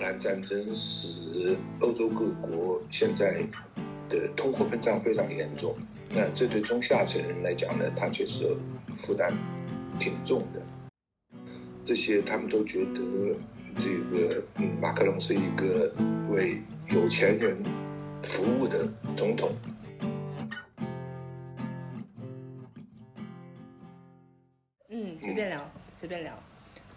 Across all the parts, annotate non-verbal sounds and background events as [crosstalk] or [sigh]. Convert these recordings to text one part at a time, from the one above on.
兰战争使欧洲各国现在的通货膨胀非常严重，那这对中下层人来讲呢，他确实负担挺重的。这些他们都觉得这个嗯，马克龙是一个为有钱人服务的总统。嗯，随便聊，随便聊。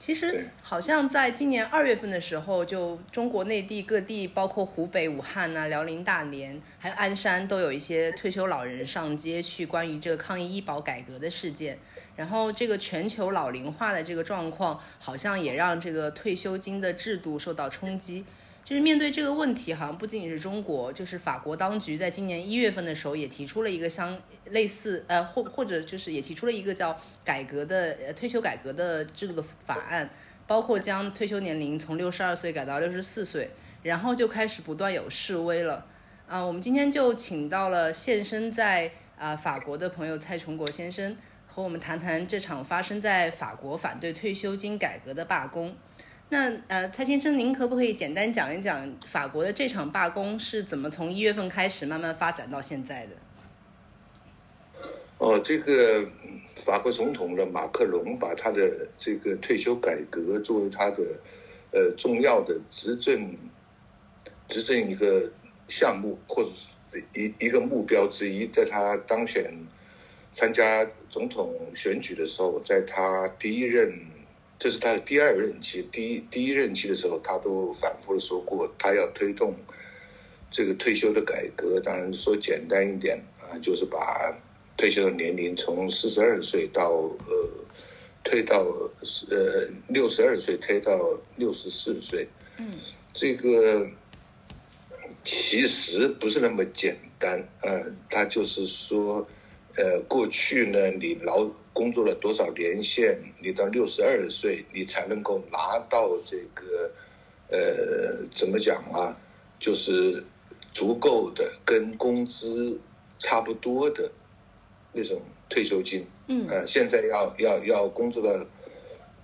其实好像在今年二月份的时候，就中国内地各地，包括湖北武汉呐、辽宁大连，还有鞍山，都有一些退休老人上街去关于这个抗议医保改革的事件。然后这个全球老龄化的这个状况，好像也让这个退休金的制度受到冲击。就是面对这个问题，好像不仅仅是中国，就是法国当局在今年一月份的时候也提出了一个相类似，呃，或或者就是也提出了一个叫改革的呃退休改革的制度的法案，包括将退休年龄从六十二岁改到六十四岁，然后就开始不断有示威了。啊，我们今天就请到了现身在啊法国的朋友蔡崇国先生，和我们谈谈这场发生在法国反对退休金改革的罢工。那呃，蔡先生，您可不可以简单讲一讲法国的这场罢工是怎么从一月份开始慢慢发展到现在的？哦，这个法国总统的马克龙把他的这个退休改革作为他的呃重要的执政执政一个项目，或者是一一个目标之一，在他当选参加总统选举的时候，在他第一任。这是他的第二任期，第一第一任期的时候，他都反复的说过，他要推动这个退休的改革。当然说简单一点啊，就是把退休的年龄从四十二岁到呃推到呃六十二岁，推到六十四岁。嗯，这个其实不是那么简单。呃，他就是说，呃，过去呢，你老工作了多少年限？你到六十二岁，你才能够拿到这个，呃，怎么讲啊？就是足够的跟工资差不多的那种退休金。嗯。呃，现在要要要工作到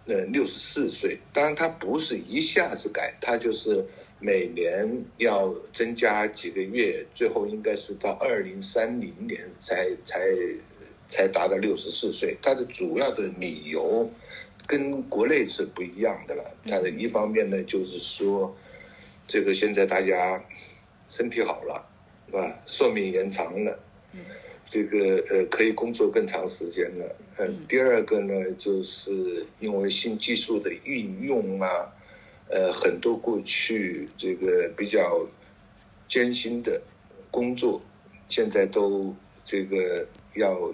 呃六十四岁，当然它不是一下子改，它就是每年要增加几个月，最后应该是到二零三零年才才。才达到六十四岁，他的主要的理由跟国内是不一样的了。他的一方面呢，就是说，这个现在大家身体好了，是吧？寿命延长了，这个呃可以工作更长时间了。嗯，第二个呢，就是因为新技术的运用啊，呃，很多过去这个比较艰辛的工作，现在都这个要。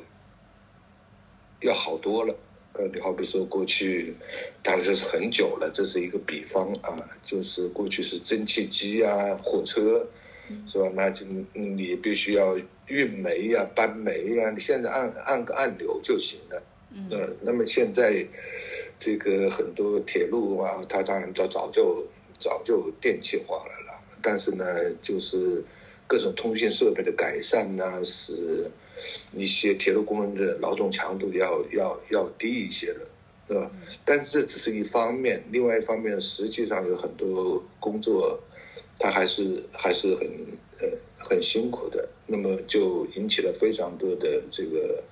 要好多了，呃，你好比说过去，当然这是很久了，这是一个比方啊，就是过去是蒸汽机啊，火车，是吧？那就你必须要运煤呀、搬煤呀，你现在按按个按钮就行了，呃，那么现在这个很多铁路啊，它当然早早就早就电气化了了，但是呢，就是各种通信设备的改善呢，使。一些铁路工人的劳动强度要要要低一些的，对吧？但是这只是一方面，另外一方面，实际上有很多工作，他还是还是很呃很辛苦的。那么就引起了非常多的这个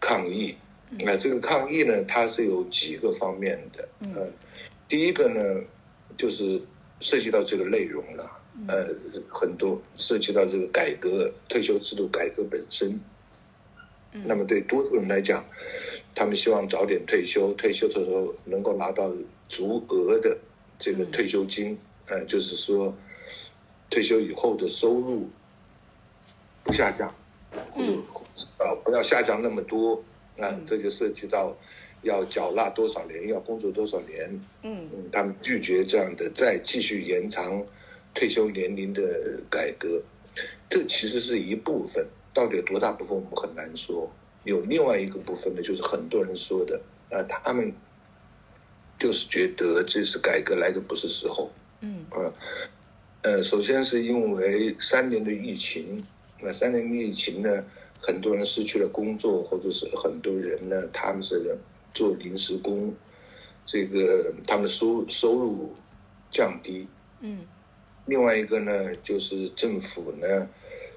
抗议。那这个抗议呢，它是有几个方面的。呃，第一个呢，就是涉及到这个内容了。呃，很多涉及到这个改革退休制度改革本身，那么对多数人来讲，他们希望早点退休，退休的时候能够拿到足额的这个退休金，呃，就是说退休以后的收入不下降，或者啊不要下降那么多，啊，这就涉及到要缴纳多少年，要工作多少年，嗯，他们拒绝这样的再继续延长。退休年龄的改革，这其实是一部分，到底有多大部分我们很难说。有另外一个部分呢，就是很多人说的，呃，他们就是觉得这次改革来的不是时候。嗯。呃，呃，首先是因为三年的疫情，那三年的疫情呢，很多人失去了工作，或者是很多人呢，他们是做临时工，这个他们收收入。降低。嗯，另外一个呢，就是政府呢，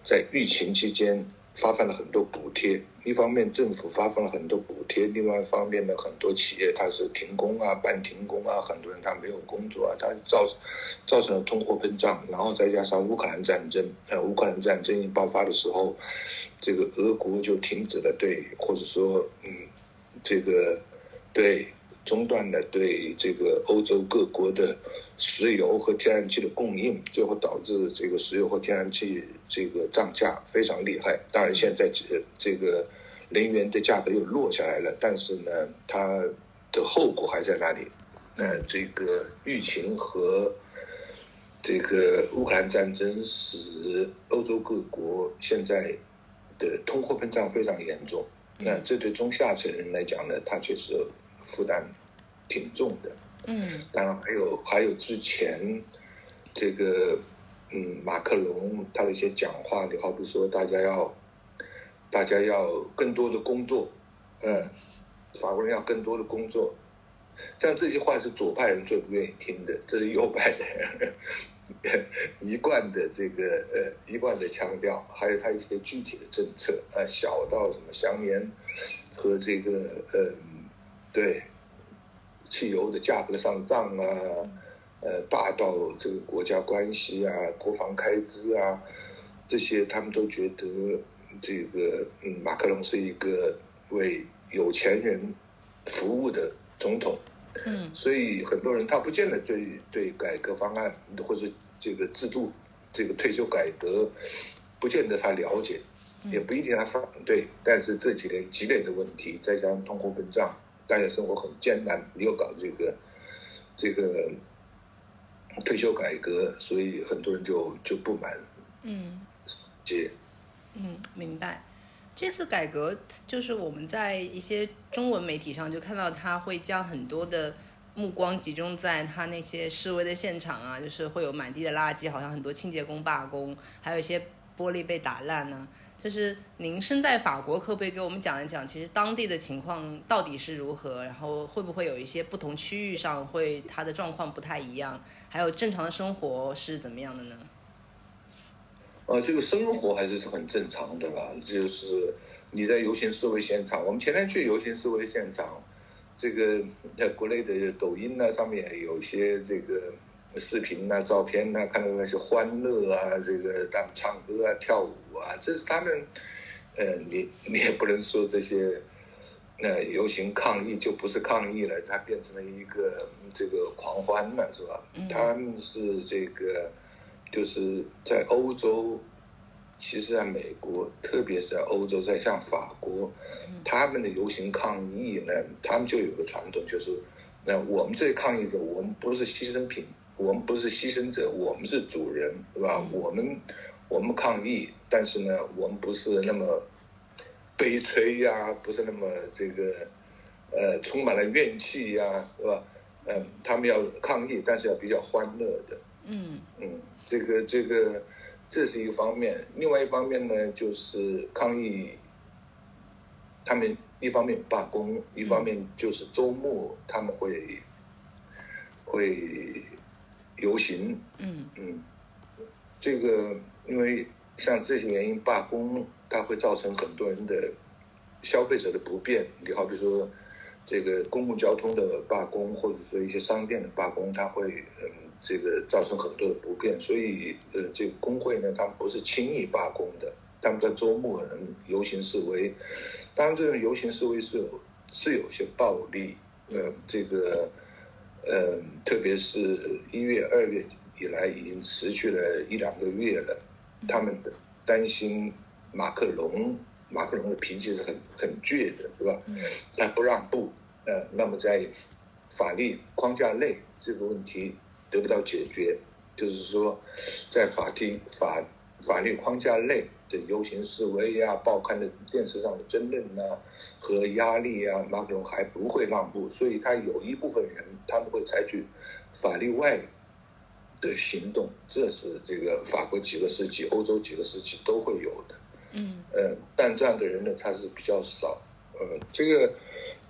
在疫情期间发放了很多补贴。一方面政府发放了很多补贴，另外一方面呢，很多企业它是停工啊、半停工啊，很多人他没有工作啊，它造造成了通货膨胀，然后再加上乌克兰战争，呃，乌克兰战争一爆发的时候，这个俄国就停止了对，或者说，嗯，这个对。中断了对这个欧洲各国的石油和天然气的供应，最后导致这个石油和天然气这个涨价非常厉害。当然，现在这这个能源的价格又落下来了，但是呢，它的后果还在那里。那这个疫情和这个乌克兰战争使欧洲各国现在的通货膨胀非常严重。那这对中下层人来讲呢，他确实。负担挺重的，嗯，当然还有还有之前这个嗯马克龙他的一些讲话，你好比说大家要大家要更多的工作，嗯，法国人要更多的工作，像这些话是左派人最不愿意听的，这是右派人 [laughs] 一贯的这个呃一贯的腔调，还有他一些具体的政策啊，小到什么香烟和这个呃。对，汽油的价格上涨啊，呃，大到这个国家关系啊、国防开支啊，这些他们都觉得这个嗯，马克龙是一个为有钱人服务的总统，嗯，所以很多人他不见得对对改革方案或者这个制度这个退休改革不见得他了解，也不一定他反对，但是这几年积累的问题，再加上通货膨胀。大家生活很艰难，你又搞这个这个退休改革，所以很多人就就不满。嗯，接。嗯，明白。这次改革就是我们在一些中文媒体上就看到，他会将很多的目光集中在他那些示威的现场啊，就是会有满地的垃圾，好像很多清洁工罢工，还有一些玻璃被打烂呢。就是您身在法国，可不可以给我们讲一讲，其实当地的情况到底是如何？然后会不会有一些不同区域上会它的状况不太一样？还有正常的生活是怎么样的呢？呃，这个生活还是很正常的啦。就是你在游行示威现场，我们前天去游行示威现场，这个在国内的抖音呢上面有些这个。视频呐、照片呐，看到那些欢乐啊，这个他们唱歌啊、跳舞啊，这是他们，呃，你你也不能说这些，那游行抗议就不是抗议了，它变成了一个这个狂欢了，是吧？他们是这个，就是在欧洲，其实在美国，特别是在欧洲，在像法国，他们的游行抗议呢，他们就有个传统，就是那我们这些抗议者，我们不是牺牲品。我们不是牺牲者，我们是主人，对吧？我们我们抗议，但是呢，我们不是那么悲催呀，不是那么这个呃充满了怨气呀，对吧？嗯，他们要抗议，但是要比较欢乐的。嗯嗯，这个这个这是一个方面，另外一方面呢，就是抗议，他们一方面罢工，一方面就是周末他们会会。游行，嗯嗯，这个因为像这些原因罢工，它会造成很多人的消费者的不便。你好比说，这个公共交通的罢工，或者说一些商店的罢工，它会嗯这个造成很多的不便。所以呃，这个工会呢，他们不是轻易罢工的，他们在周末可能游行示威。当然，这种游行示威是有是有些暴力，呃，这个。嗯，特别是一月、二月以来，已经持续了一两个月了。他们担心马克龙，马克龙的脾气是很很倔的，对吧？他不让步。呃，那么在法律框架内，这个问题得不到解决，就是说，在法庭法法律框架内。的游行示威呀，报刊的电视上的争论呐，和压力啊，马克龙还不会让步，所以他有一部分人他们会采取法律外的行动，这是这个法国几个时期、欧洲几个时期都会有的。嗯，呃，但这样的人呢，他是比较少。呃，这个，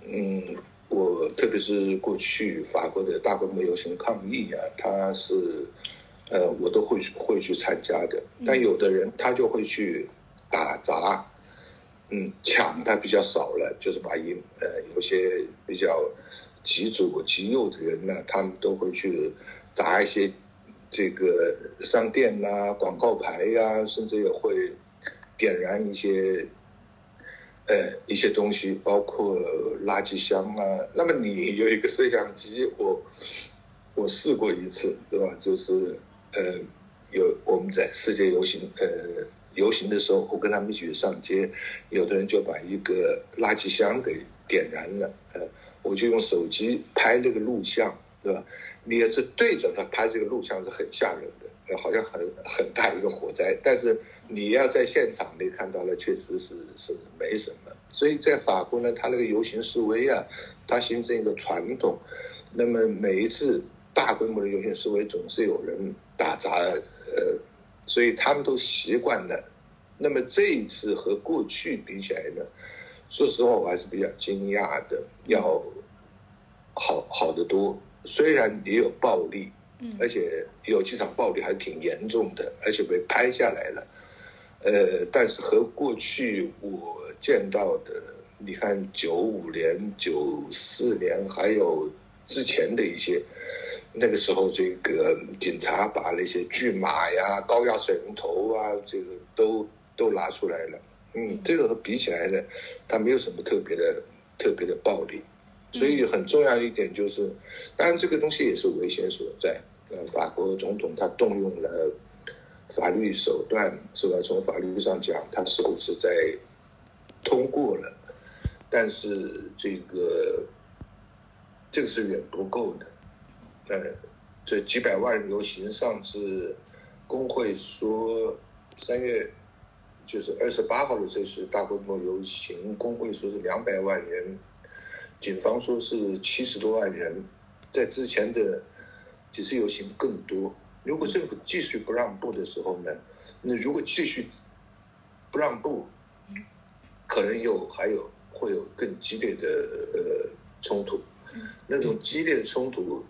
嗯，我特别是过去法国的大规模游行抗议啊，他是呃我都会会去参加的，但有的人他就会去打砸，嗯，抢他比较少了，就是把一呃有些比较极左极右的人呢，他们都会去砸一些这个商店呐、广告牌呀，甚至也会点燃一些。呃，一些东西包括垃圾箱啊。那么你有一个摄像机，我我试过一次，对吧？就是呃，有我们在世界游行，呃，游行的时候，我跟他们一起上街，有的人就把一个垃圾箱给点燃了，呃，我就用手机拍那个录像，对吧？你也是对着他拍这个录像是很吓人的。呃好像很很大一个火灾，但是你要在现场你看到了，确实是是没什么。所以在法国呢，他那个游行示威啊，它形成一个传统。那么每一次大规模的游行示威，总是有人打砸，呃，所以他们都习惯了。那么这一次和过去比起来呢，说实话我还是比较惊讶的，要好好得多。虽然也有暴力。而且有几场暴力还挺严重的，而且被拍下来了。呃，但是和过去我见到的，你看九五年、九四年，还有之前的一些，那个时候这个警察把那些巨马呀、高压水龙头啊，这个都都拿出来了。嗯，这个和比起来呢，它没有什么特别的、特别的暴力。所以很重要一点就是，当然这个东西也是危险所在。呃，法国总统他动用了法律手段，是吧？从法律上讲，他似乎是在通过了，但是这个这个是远不够的。呃，这几百万人游行，上次工会说三月就是二十八号的这次大规模游行，工会说是两百万人。警方说是七十多万人，在之前的几次游行更多。如果政府继续不让步的时候呢？那如果继续不让步，可能有还有会有更激烈的呃冲突。那种激烈的冲突，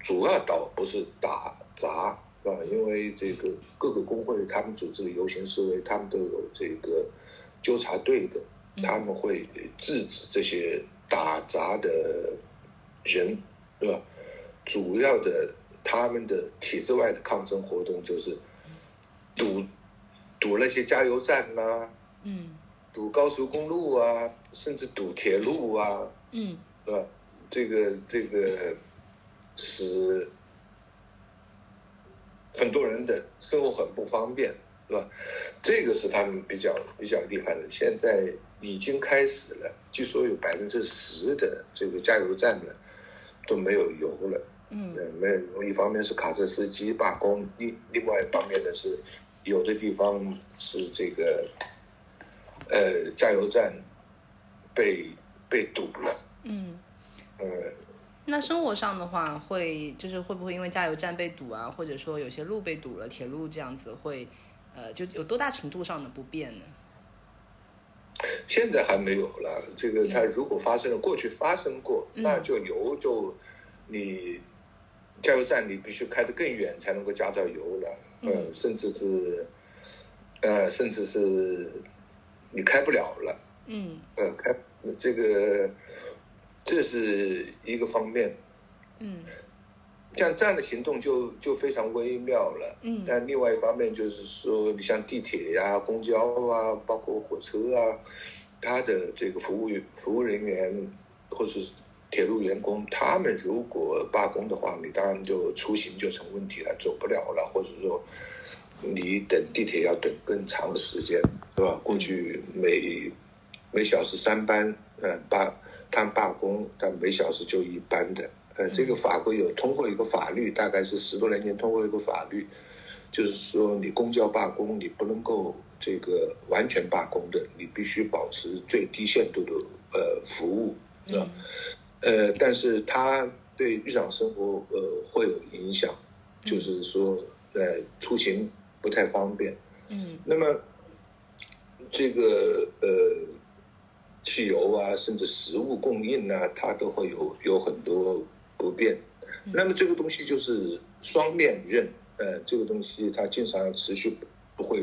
主要倒不是打砸啊，因为这个各个工会他们组织的游行示威，他们都有这个纠察队的，他们会制止这些。打砸的人，对吧？主要的他们的体制外的抗争活动就是堵堵那些加油站呐，嗯，堵高速公路啊，甚至堵铁路啊，嗯，对吧？这个这个使很多人的生活很不方便，是吧？这个是他们比较比较厉害的。现在。已经开始了，据说有百分之十的这个加油站呢都没有油了。嗯，没有油，一方面是卡车司机罢工，另另外一方面呢是有的地方是这个呃加油站被被堵了。那生活上的话，会就是会不会因为加油站被堵啊，或者说有些路被堵了，铁路这样子会呃就有多大程度上的不便呢？现在还没有了。这个它如果发生了，过去发生过，那就油就你加油站你必须开得更远才能够加到油了。嗯，甚至是呃，甚至是你开不了了。嗯，呃，开这个这是一个方面。嗯。像这样的行动就就非常微妙了，嗯，但另外一方面就是说，你像地铁呀、公交啊，包括火车啊，它的这个服务服务人员或是铁路员工，他们如果罢工的话，你当然就出行就成问题了，走不了了，或者说你等地铁要等更长的时间，是吧？过去每每小时三班，嗯，罢他们罢工，但每小时就一班的。呃，这个法国有通过一个法律，大概是十多年前通过一个法律，就是说你公交罢工，你不能够这个完全罢工的，你必须保持最低限度的呃服务，啊，呃，但是它对日常生活呃会有影响，就是说呃出行不太方便，嗯，那么这个呃汽油啊，甚至食物供应啊，它都会有有很多不便。那么这个东西就是双面刃，呃，这个东西它经常持续不会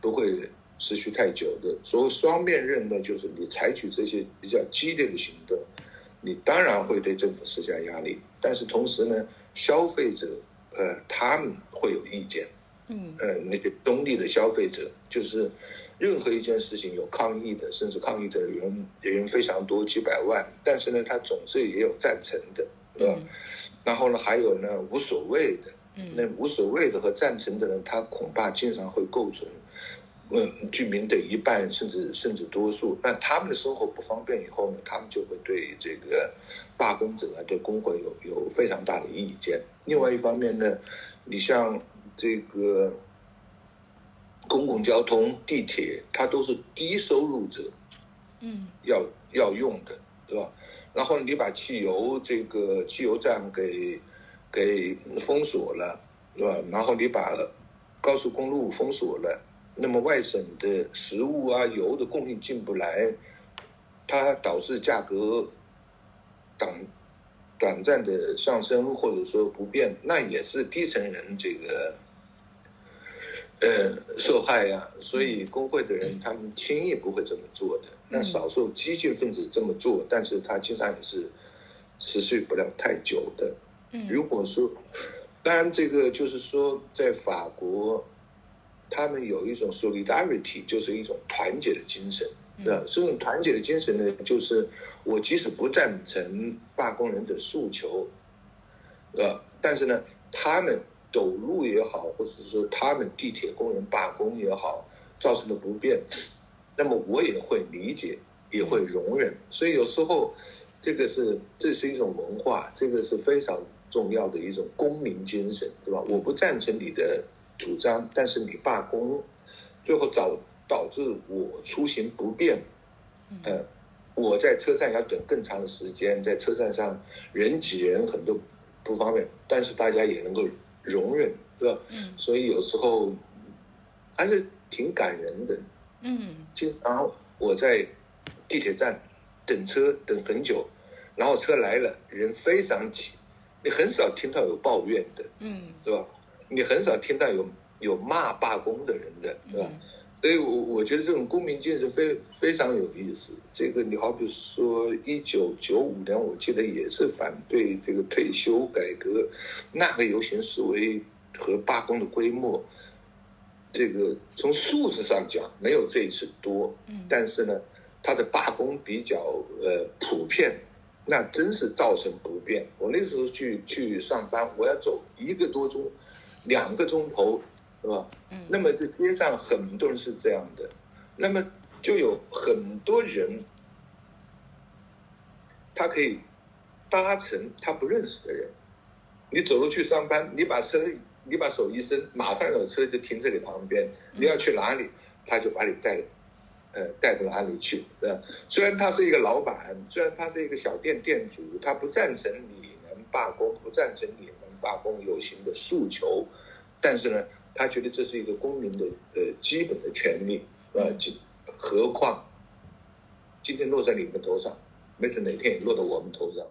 不会持续太久的。所谓双面刃呢，就是你采取这些比较激烈的行动，你当然会对政府施加压力，但是同时呢，消费者呃他们会有意见。嗯，呃，那个中立的消费者，就是任何一件事情有抗议的，甚至抗议的人人非常多，几百万，但是呢，他总是也有赞成的，是吧？然后呢，还有呢无所谓的，那无所谓的和赞成的人，他恐怕经常会构成，嗯，居民的一半甚至甚至多数。那他们的生活不方便以后呢，他们就会对这个罢工者啊，对工会有有非常大的意见。另外一方面呢，你像。这个公共交通、地铁，它都是低收入者，嗯，要要用的，对吧？然后你把汽油这个汽油站给给封锁了，对吧？然后你把高速公路封锁了，那么外省的食物啊、油的供应进不来，它导致价格短短暂的上升，或者说不变，那也是低层人这个。呃，受害呀，所以工会的人他们轻易不会这么做的。那少数激进分子这么做，但是他经常也是持续不了太久的。如果说，当然这个就是说，在法国，他们有一种 solidarity，就是一种团结的精神。那这种团结的精神呢，就是我即使不赞成罢工人的诉求，呃，但是呢，他们。走路也好，或者是说他们地铁工人罢工也好，造成的不便，那么我也会理解，也会容忍。所以有时候，这个是这是一种文化，这个是非常重要的一种公民精神，对吧？我不赞成你的主张，但是你罢工，最后导导致我出行不便，呃，我在车站要等更长的时间，在车站上人挤人，很多不方便，但是大家也能够。容忍是吧？嗯，所以有时候还是挺感人的。嗯，经常我在地铁站等车等很久，然后车来了，人非常挤，你很少听到有抱怨的。嗯，是吧？你很少听到有有骂罢工的人的，对吧？所以，我我觉得这种公民建设非非常有意思。这个，你好比说，一九九五年，我记得也是反对这个退休改革，那个游行示威和罢工的规模，这个从数字上讲没有这一次多，但是呢，它的罢工比较呃普遍，那真是造成不便。我那时候去去上班，我要走一个多钟，两个钟头。是吧？嗯，那么在街上很多人是这样的，那么就有很多人，他可以搭乘他不认识的人，你走路去上班，你把车，你把手一伸，马上有车就停在你旁边，你要去哪里，他就把你带，呃，带到哪里去，是吧？虽然他是一个老板，虽然他是一个小店店主，他不赞成你们罢工，不赞成你们罢工游行的诉求，但是呢。他觉得这是一个公民的呃基本的权利，呃，何况今天落在你们头上，没准哪天也落到我们头上。